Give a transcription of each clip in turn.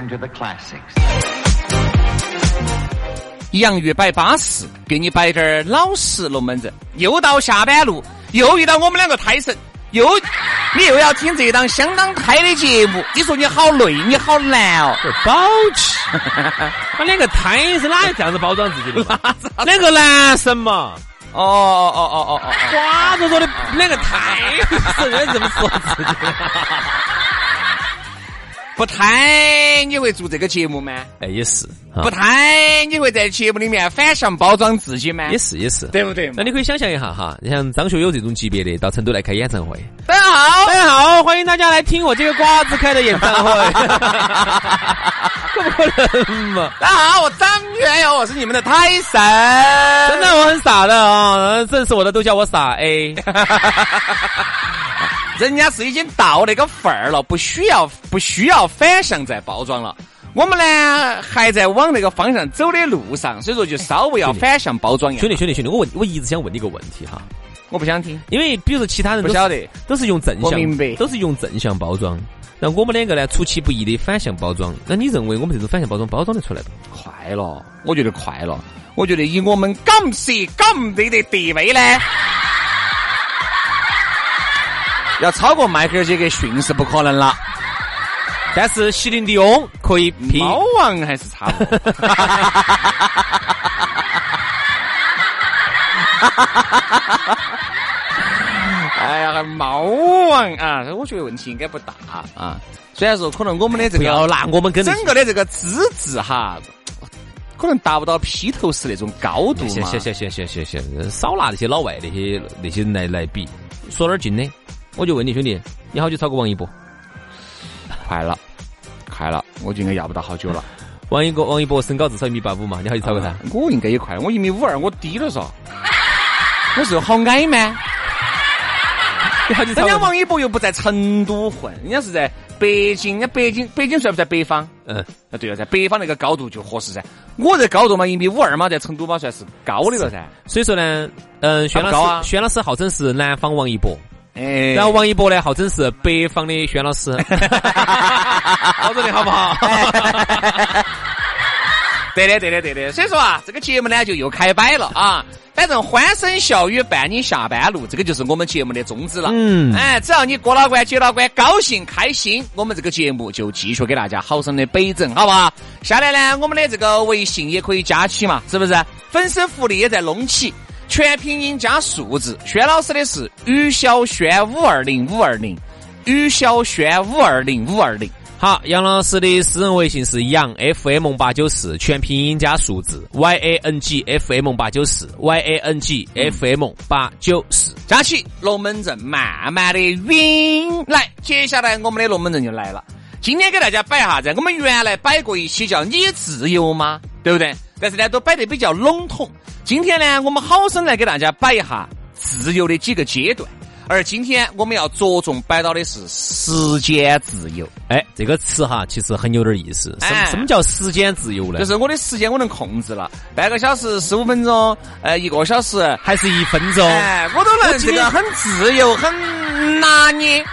Return to the classics. 洋芋摆巴适，给你摆点儿老实龙门阵。又到下班路，又遇到我们两个胎神，又你又要听这档相当胎的节目。你说你好累，你好难哦。宝气，他两个胎是哪有这样子包装自己的？两个男神嘛，哦哦哦哦哦哦，瓜着着的两个胎是，人怎么说自己的。不胎你会做这个节目吗？哎，也是，啊不胎你会在节目里面反向包装自己吗？也是，也是。对不对？那你可以想象一下哈，你像张学友这种级别的到成都来开演唱会，大家好，大家好，欢迎大家来听我这个瓜子开的演唱会，可 不可能嘛？大家好，我张学友，我是你们的胎神。真的我很傻的啊，认识我的都叫我傻 A。人家是已经到那个份儿了，不需要不需要反向再包装了。我们呢还在往那个方向走的路上，所以说就稍微要反向包装一下。兄弟，兄弟，兄弟，我问，我一直想问你一个问题哈，我不想听。因为比如说其他人不晓得都是用正向，我明白都是用正向包装。那我们两个呢，出其不意的反向包装。那你认为我们这种反向包装包装得出来不？快了，我觉得快了。我觉得以我们港式港队的地位呢，要超过迈克尔·杰克逊是不可能了。但是席琳迪翁可以拼。猫王还是差不多。哎呀，猫王啊，我觉得问题应该不大啊。虽然说可能我们的这个要拿我们跟整个的这个资质哈，可能达不到披头士那种高度嘛。行行行行行行行，少拿那些老外那些那些人来来比，说点近的。我就问你兄弟，你好久超过王一博？快了，快了，我就应该要不到好久了。王一博，王一博身高至少一米八五嘛，你好久超过他？我应该也快，我一米五二，我低了噻。我是好矮吗？人家王一博又不在成都混，人家是在北京，人家北京北京算不算北方？嗯，啊，对了，在北方那个高度就合适噻。我这高度嘛，一米五二嘛，在成都嘛算是高的了噻。所以说呢，嗯，轩老师，轩老师号称是南方王一博。哎，然后王一博呢，号称是北方的轩老师，包装的好不好？对的，对的，对的。所以说啊，这个节目呢就又开摆了啊。反正欢声笑语伴你下班路，这个就是我们节目的宗旨了。嗯哎，只要你过了关、接了关，高兴开心，我们这个节目就继续给大家好生的北整，好不好？下来呢，我们的这个微信也可以加起嘛，是不是？粉丝福利也在弄起，全拼音加数字。轩老师的是于小轩五二零五二零，于小轩五二零五二零。好，杨老师的私人微信是杨 FM 八九四，全拼音加数字 Y A N G F M 八九四 Y A N G F M 八九四。加起龙门阵，慢慢的晕来。接下来我们的龙门阵就来了。今天给大家摆啥子？我们原来摆过一期叫“你自由吗”，对不对？但是呢，都摆得比较笼统。今天呢，我们好生来给大家摆一下自由的几个阶段。而今天我们要着重摆到的是时间自由，哎，这个词哈，其实很有点意思。什么哎什么叫时间自由呢？就是我的时间我能控制了，半个小时、十五分钟，呃，一个小时，还是一分钟？哎，我都能这个很自由，很拿捏。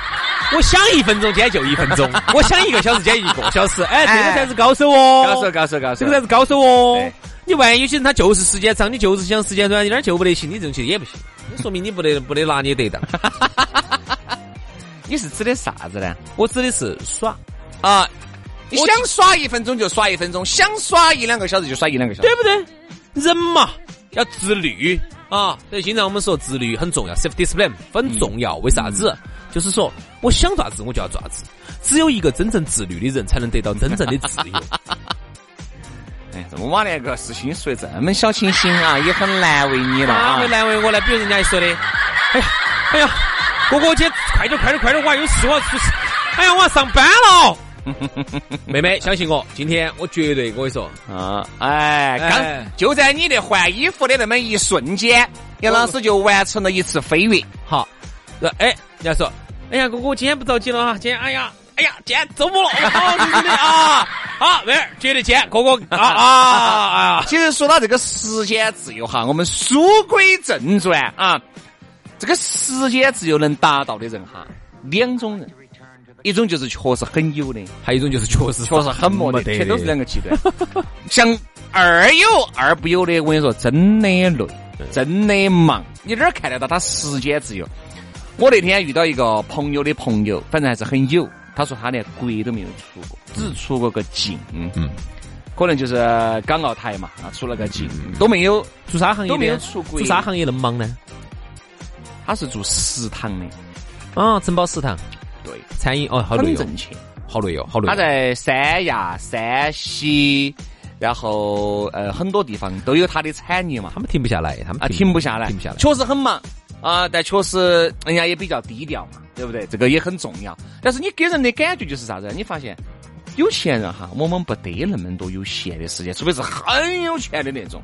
我想一分钟，今天就一分钟；我想一个小时，今天一个小时。哎，这个才是高手哦，高手，高手，高手，这个才是高手哦。你万一有些人他就是时间长，你就是想时间短，一点救不得行，你这种其实也不行，那说明你不得不得拿捏得当。你是指的啥子呢？我指的是耍，啊，你想耍一分钟就耍一分钟，想耍一两个小时就耍一两个小时，对不对？人嘛要自律啊，所以经常我们说自律很重要，self discipline 很重要。为啥子？就是说我想咋子我就要咋子，只有一个真正自律的人才能得到真正的自由。哎，这么晚连个事情说的这么小清新啊，也很难为你了啊哪会。难为我呢？比如人家说的，哎呀，哎呀，哥哥姐快点快点快点，我还有事我要出事，哎呀，我要上班了。妹妹，相信我，今天我绝对跟你说，啊，哎，刚哎就在你的换衣服的那么一瞬间，杨老师就完成了一次飞跃。好，呃，哎，人家说，哎呀，哥哥，今天不着急了啊，今天，哎呀，哎呀，今天周末了，哦，对对对啊，好，妹儿，绝对见，哥哥啊啊啊！其实说到这个时间自由哈，我们书归正传啊，这个时间自由能达到的人哈，两种人，一种就是确实很有的，还有一种就是确实确实很没的，得全都是两个极端。像二有二不有的，我跟你说，真的累，真的忙，你哪儿看得到他时间自由？我那天遇到一个朋友的朋友，反正还是很有，他说他连国都没有出过，只出过个境，嗯嗯，可能就是港澳台嘛，啊，出了个境，都没有。做啥行业？都没有出国做啥行业那么忙呢？他是做食堂的，啊，承包食堂、对，餐饮哦，好累哦，很挣钱。好累哦，好累哦。他在三亚、山西，然后呃很多地方都有他的产业嘛他，们停不下来，他们啊停不下来，停不下来。确实很忙啊，但确实人家也比较低调嘛，对不对？这个也很重要。但是你给人的感觉就是啥子？你发现有钱人哈，往往不得那么多有闲的时间，除非是很有钱的那种。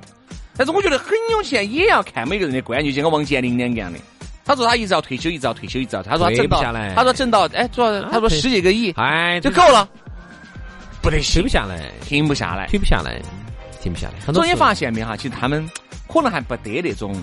但是我觉得很有钱也要看每个人的观念，就跟王健林两个样的。他说他一直要退休，一直要退休，一直要。他说他挣不下来，他说挣到，哎，主要他说退十几个亿哎，就够了，不得停不，下来，停不下来。停不下来，停不下来。所以你发现没哈？其实他们可能还不得那种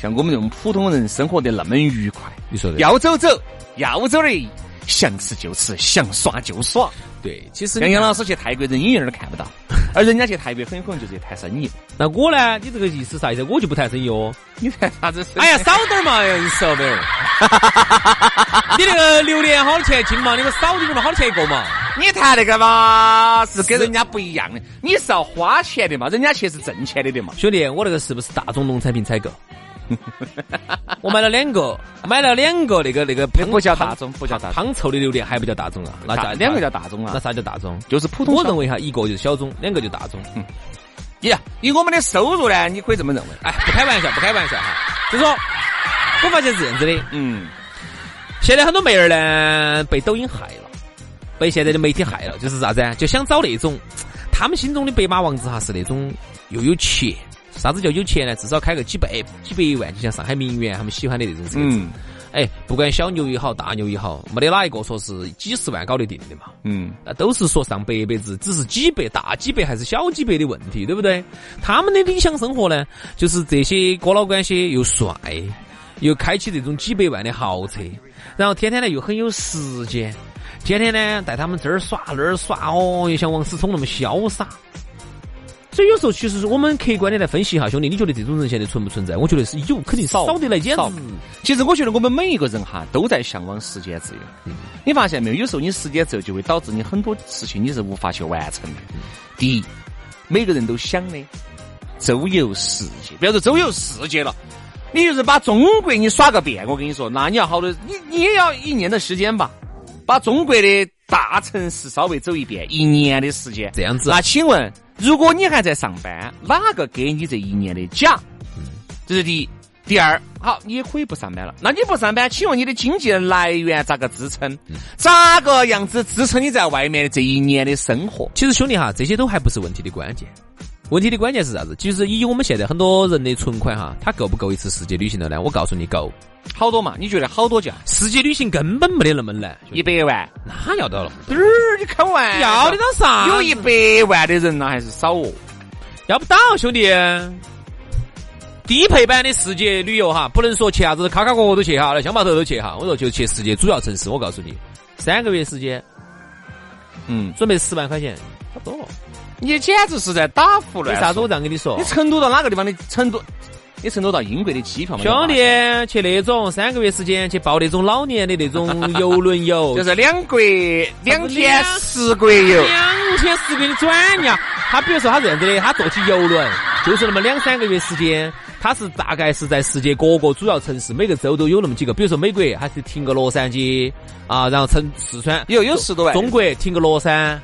像我们这种普通人生活的那么愉快。你说的要走走，要走的，想吃就吃，想耍就耍。对，其实你看像杨老师去泰国，人影影儿都看不到，而人家去泰国很有可能就是谈生意。那我呢？你这个意思啥意思？我就不谈生意哦。你谈啥子生意？哎呀，少点儿嘛，你说妹儿。你那个榴莲好多钱一斤嘛？你个少点儿嘛，好多钱一个嘛？你谈那个嘛，是跟人家不一样的。你是要花钱的嘛，人家去是挣钱的的嘛。兄弟，我那个是不是大众农产品采购？我买了两个，买了两个那个那个那不叫大众，不叫大众，汤臭的榴莲还不叫大众啊？那叫两个叫大众啊那，啥叫大众？就是普通。我认为哈，一个就是小众，两个就大众。呀，以我们的收入呢，你可以这么认为。哎，不开玩笑，不开玩笑哈。就说，我发现是这样子的，嗯，现在很多妹儿呢被抖音害了，被现在的媒体害了，就是啥子啊？就想找那种他们心中的白马王子哈，是那种又有钱。啥子叫有钱呢？至少开个几百几百万，就像上海名媛他们喜欢的那种车子。嗯哎，不管小牛也好，大牛也好，没得哪一个说是几十万搞得定的嘛。嗯，那都是说上百辈子，只是几百、大几百还是小几百的问题，对不对？他们的理想生活呢，就是这些哥老倌些又帅，又开起这种几百万的豪车，然后天天呢又很有时间，天天呢带他们这儿耍那儿耍，哦，又像王思聪那么潇洒。所以有时候其实是我们客观的来分析一下，兄弟，你觉得这种人现在存不存在？我觉得是有，肯定少少的来，简直少其实我觉得我们每一个人哈都在向往时间自由。你发现没有？有时候你时间自由就会导致你很多事情你是无法去完成的。第一，每个人都想的周游世界，不要说周游世界了，你就是把中国你耍个遍。我跟你说，那你要好多，你你也要一年的时间吧，把中国的大城市稍微走一遍，一年的时间。这样子啊那请问，如果你还在上班，哪个给你这一年的假？这是第一。第二，好，你也可以不上班了。那你不上班，请问你的经济来源咋个支撑？咋个样子支撑你在外面的这一年的生活？其实兄弟哈，这些都还不是问题的关键，问题的关键是啥子？其实以我们现在很多人的存款哈，他够不够一次世界旅行的呢？我告诉你够，好多嘛？你觉得好多价？世界旅行根本没得那么难，一百万？哪要到了？嘚儿，你开玩笑要得到啥？有一百万的人呢，还是少哦。要不到，兄弟。低配版的世界旅游哈，不能说去啥子卡卡角角都去哈，来乡坝头都去哈。我说就去世界主要城市，我告诉你，三个月时间嗯，准备十万块钱，差不多了。你简直是在打胡乱说。为啥子我这样跟你说你？成都到哪个地方的成都？你成都到英国的机票吗？兄弟，去那种三个月时间去报那种老年的那种 游轮游，就是两国两天十国游。两天十国的转呀。他比如说他这样子的，他坐起游轮，就是那么两三个月时间，他是大概是在世界各个主要城市，每个州都有那么几个。比如说美国，还是停个洛杉矶啊，然后成四川有有十多万。中国停个乐山。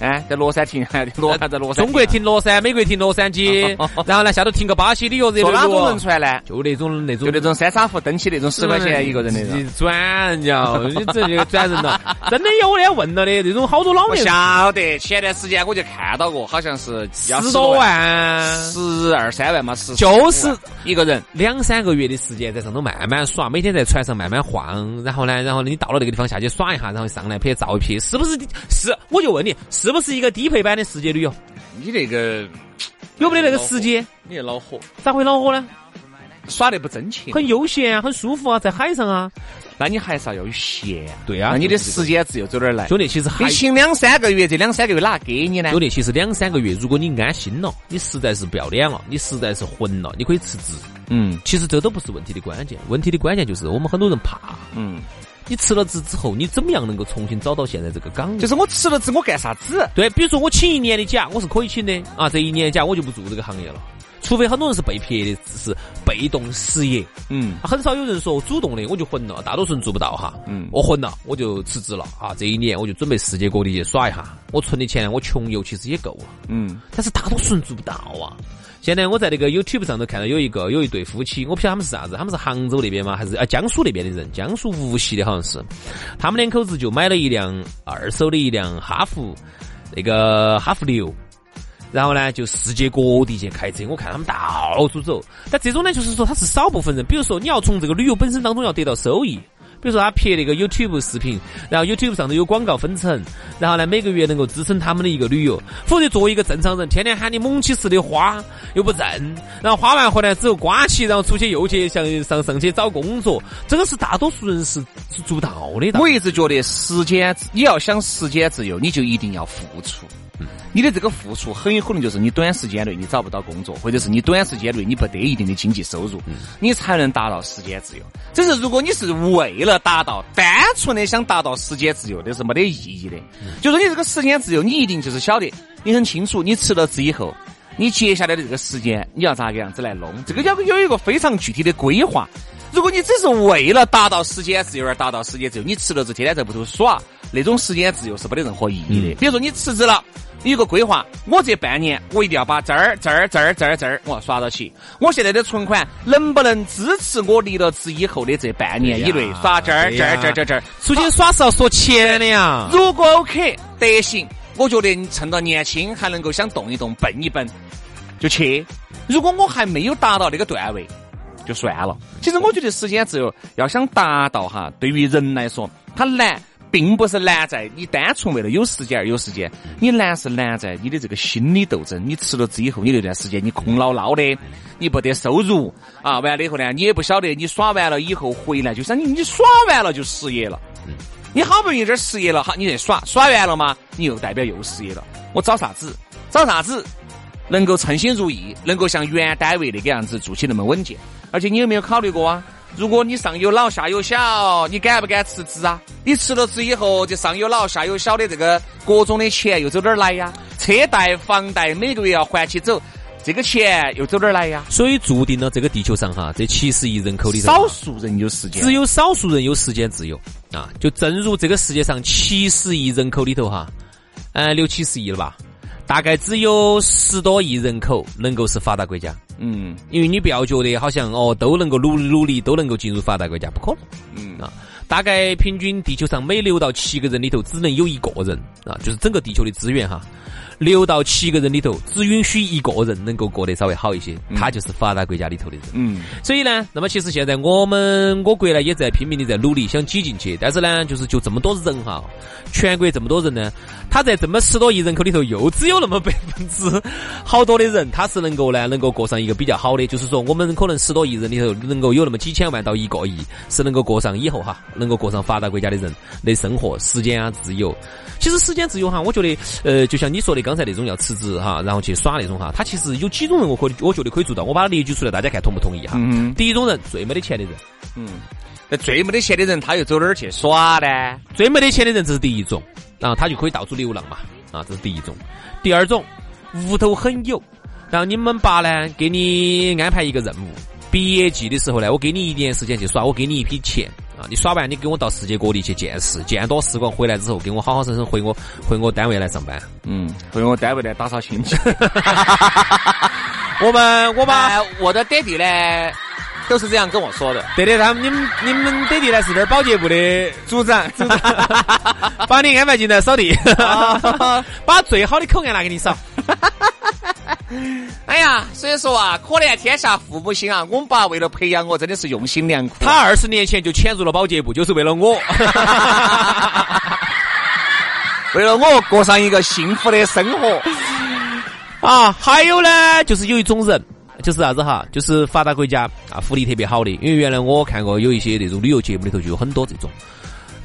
哎，在乐山停，罗山在乐山。中国停乐山，美国停洛杉矶，然后呢，下头停个巴西旅游热坐哪种轮船呢？就那种那种，就那种三沙湖登起那种十块钱一个人的。转人家，你这就转人了。真的有的问了的，那种好多老年。晓得，前段时间我就看到过，好像是十多万，十二三万嘛，十就是一个人两三个月的时间在上头慢慢耍，每天在船上慢慢晃，然后呢，然后你到了那个地方下去耍一下，然后上来拍照一拍，是不是？是，我就问你，是。是不是一个低配版的世界旅游？你那个有没得那个时间？你也恼火？咋会恼火呢？耍得不真切，很悠闲啊，很舒服啊，在海上啊。那你还是要有闲。对啊，那你的时间自由走哪儿来？兄弟，其实你请两三个月，这两三个月哪给你呢？兄弟，其实两三个月，如果你安心了，你实在是不要脸了，你实在是混了，你可以辞职。嗯，其实这都不是问题的关键，问题的关键就是我们很多人怕。嗯。你辞了职之后，你怎么样能够重新找到现在这个岗位？就是我辞了职，我干啥子？对，比如说我请一年的假，我是可以请的啊。这一年假我就不做这个行业了，除非很多人是被撇的，是被动失业。嗯，很少有人说主动的，我就混了。大多数人做不到哈。嗯，我混了，我就辞职了啊。这一年我就准备世界各地去耍一下。我存的钱，我穷游其实也够了。嗯，但是大多数人做不到啊。现在我在那个 YouTube 上头看到有一个有一对夫妻，我不晓得他们是啥子，他们是杭州那边吗？还是啊江苏那边的人？江苏无锡的好像是。他们两口子就买了一辆二手的一辆哈弗，那个哈弗六，然后呢就世界各地去开车。我看他们到处走，但这种呢就是说他是少部分人，比如说你要从这个旅游本身当中要得到收益。比如说他拍那个 YouTube 视频，然后 YouTube 上头有广告分成，然后呢每个月能够支撑他们的一个旅游。否则作为一个正常人，天天喊你猛起似的花又不挣，然后花完回来之后刮起，然后出去又去想上上去找工作，这个是大多数人是是做不到的。我一直觉得时间，你要想时间自由，你就一定要付出。你的这个付出很有可能就是你短时间内你找不到工作，或者是你短时间内你不得一定的经济收入，你才能达到时间自由。只是如果你是为了达到单纯的想达到时间自由，那是没得意义的。就说你这个时间自由，你一定就是晓得，你很清楚，你辞了职以后，你接下来的这个时间你要咋个样子来弄，这个要有一个非常具体的规划。如果你只是为了达到时间自由而达到时间自由，你辞了职天天在屋头耍，那种时间自由是没得任何意义的。比如说你辞职了。你有个规划，我这半年我一定要把这儿、这儿、这儿、这儿、这儿我要耍到起。我现在的存款能不能支持我离了职以后的这半年以内耍这儿、这儿、这儿、这儿、这儿？出去耍是要说钱的呀。如果 OK 得行，我觉得你趁着年轻还能够想动一动、蹦一蹦，就去。如果我还没有达到那个段位，就算了。其实我觉得时间自由要想达到哈，对于人来说，它难。并不是难在你单纯为了有时间而有时间，你难是难在你的这个心理斗争。你辞了职以后，你那段时间你空落落的，你不得收入啊，完了以后呢，你也不晓得你耍完了以后回来，就像你你耍完了就失业了。你好不容易这儿失业了，好，你在耍耍完了吗？你又代表又失业了。我找啥子？找啥子？能够称心如意，能够像原单位那个样子做起那么稳健。而且你有没有考虑过啊？如果你上有老下有小，你敢不敢辞职啊？你辞了职以后，这上有老下有小的这个各种的钱又走哪儿来呀？车贷、房贷每个月要还起走，这个钱又走哪儿来呀？所以注定了这个地球上哈，这七十亿人口里头，少数人有时间，只有少数人有时间自由啊！就正如这个世界上七十亿人口里头哈，呃，六七十亿了吧？大概只有十多亿人口能够是发达国家。嗯，因为你不要觉得好像哦都能够努努力都能够进入发达国家，不可能。嗯啊，大概平均地球上每六到七个人里头只能有一个人啊，就是整个地球的资源哈。六到七个人里头，只允许一个人能够过得稍微好一些，他就是发达国家里头的人。嗯，所以呢，那么其实现在我们我国呢也在拼命的在努力想挤进去，但是呢，就是就这么多人哈，全国这么多人呢，他在这么十多亿人口里头，又只有那么百分之好多的人，他是能够呢能够过上一个比较好的，就是说我们可能十多亿人里头能够有那么几千万到一个亿，是能够过上以后哈，能够过上发达国家的人的生活，时间啊自由。其实时间自由哈，我觉得呃，就像你说的。刚才那种要辞职哈，然后去耍那种哈，他其实有几种人我可以我觉得可以做到，我把它列举出来，大家看同不同意哈。嗯第一种人最没得钱的人，嗯，那最没得钱的人，他又走哪儿去耍呢？最没得钱的人这是第一种，然后他就可以到处流浪嘛，啊，这是第一种。第二种，屋头很有，然后你们爸呢给你安排一个任务，毕业季的时候呢，我给你一年时间去耍，我给你一批钱啊，你耍完你跟我到世界各地去见识，见多识广，回来之后给我好好生生回我回我单位来上班。嗯，回我单位来打扫清洁。我们我把哎，我的爹地呢，都是这样跟我说的。对的，他们你们你们爹地呢是那儿保洁部的组长，组长把你安排进来扫地，把最好的口岸拿给你扫。哎呀，所以说啊，可怜天下父母心啊！我们爸为了培养我，真的是用心良苦。他二十年前就潜入了保洁部，就是为了我。为了我过上一个幸福的生活。啊，还有呢，就是有一种人，就是啥子哈，就是发达国家啊，福利特别好的。因为原来我看过有一些那种旅游节目里头就有很多这种，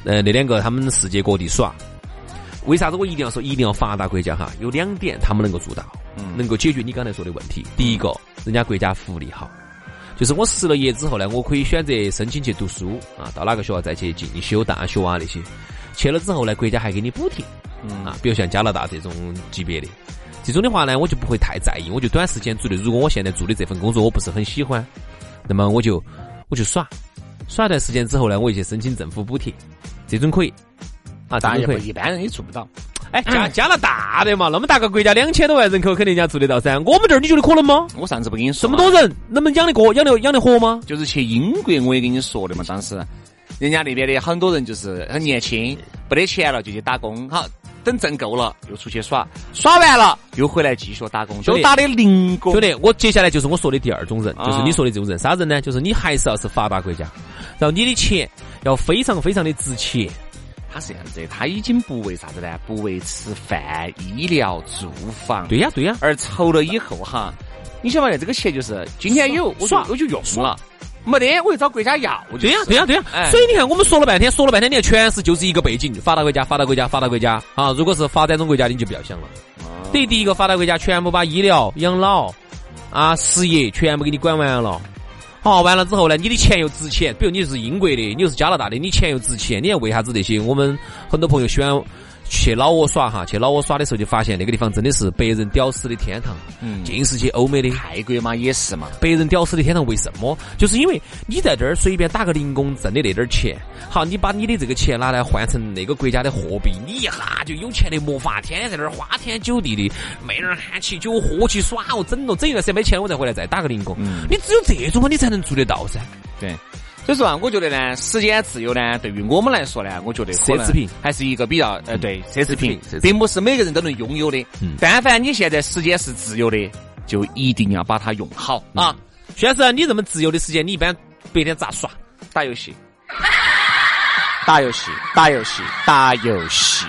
呃，那两个他们世界各地耍。为啥子我一定要说一定要发达国家哈？有两点他们能够做到，能够解决你刚才说的问题。第一个，人家国家福利好，就是我失了业之后呢，我可以选择申请去读书啊，到哪个学校再去进修大学啊那些。去了之后呢，国家还给你补贴，啊，比如像加拿大这种级别的。这种的话呢，我就不会太在意，我就短时间做的。如果我现在做的这份工作我不是很喜欢，那么我就我就耍，耍一段时间之后呢，我就去申请政府补贴，这种可以。啊，当然。一般人也做不到。哎，加加拿大的嘛，那么大个国家，两千多万人口，肯定人家做得到噻。我们这儿你觉得可能吗？我上次不跟你说这么多人，能不能养得过、养得养得活吗？就是去英国，我也跟你说的嘛，当时人家那边的很多人就是很年轻，没得钱了就去打工，好，等挣够了又出去耍，耍完了又回来继续打工，就打的零工。兄弟，我接下来就是我说的第二种人，就是啊你说的这种人，啥人呢？就是你还是要是发达国家，然后你的钱要非常非常的值钱。他是这样子的，他已经不为啥子呢？不为吃饭、医疗、住房，对呀，对呀，而筹了以后哈，你晓不晓得这个钱就是今天有我就耍我就用了，没得我就找国家要。对呀，对呀，对呀。哎所以你看，我们说了半天，说了半天，你看全是就是一个背景，发达国家，发达国家，发达国家啊！如果是发展中国家，你就不要想了。等于第一个发达国家全部把医疗、养老啊、失业全部给你管完了。啊，完了之后呢，你的钱又值钱。比如你是英国的，你又是加拿大的，你钱又值钱。你看为啥子那些我们很多朋友喜欢去老挝耍哈？去老挝耍的时候就发现那个地方真的是白人屌丝的天堂，嗯尽是去欧美的。泰国嘛也是嘛，白人屌丝的天堂，为什么？就是因为你在这儿随便打个零工挣的那点儿钱，好，你把你的这个钱拿来换成那个国家的货币，你一下就有钱的魔法，天天在那儿花天酒地的，妹儿喊起酒喝起耍哦，整了整一段时间没钱了，我再回来再打个零工。嗯你只有这种嘛，你才能做得到噻。对。所以说啊，我觉得呢，时间自由呢，对于我们来说呢，我觉得奢侈品还是一个比较呃，对奢侈品并不是每个人都能拥有的。嗯但凡你现在时间是自由的，就一定要把它用好啊！徐老师，你这么自由的时间，你一般白天咋耍？打游戏，打游戏，打游戏，打游戏，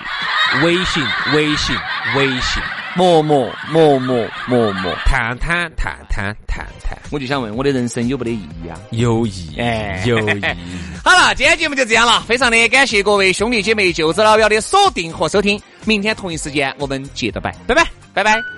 微信，微信，微信，磨磨磨磨磨磨。探探探探探探，我就想问，我的人生有没得意义啊？有意义，哎有意义。好了，今天节目就这样了，非常的感谢各位兄弟姐妹、舅子老表的锁定和收听。明天同一时间我们接着摆，拜拜。拜拜。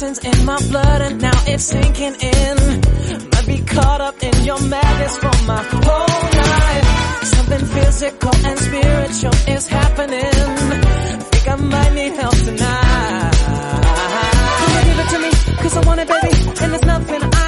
Toxins in my blood and now it's sinking in. Might be caught up in your madness for my whole life. Something physical and spiritual is happening. Think I might need help tonight. Come on, give it to me, cause I want it, baby. And there's nothing I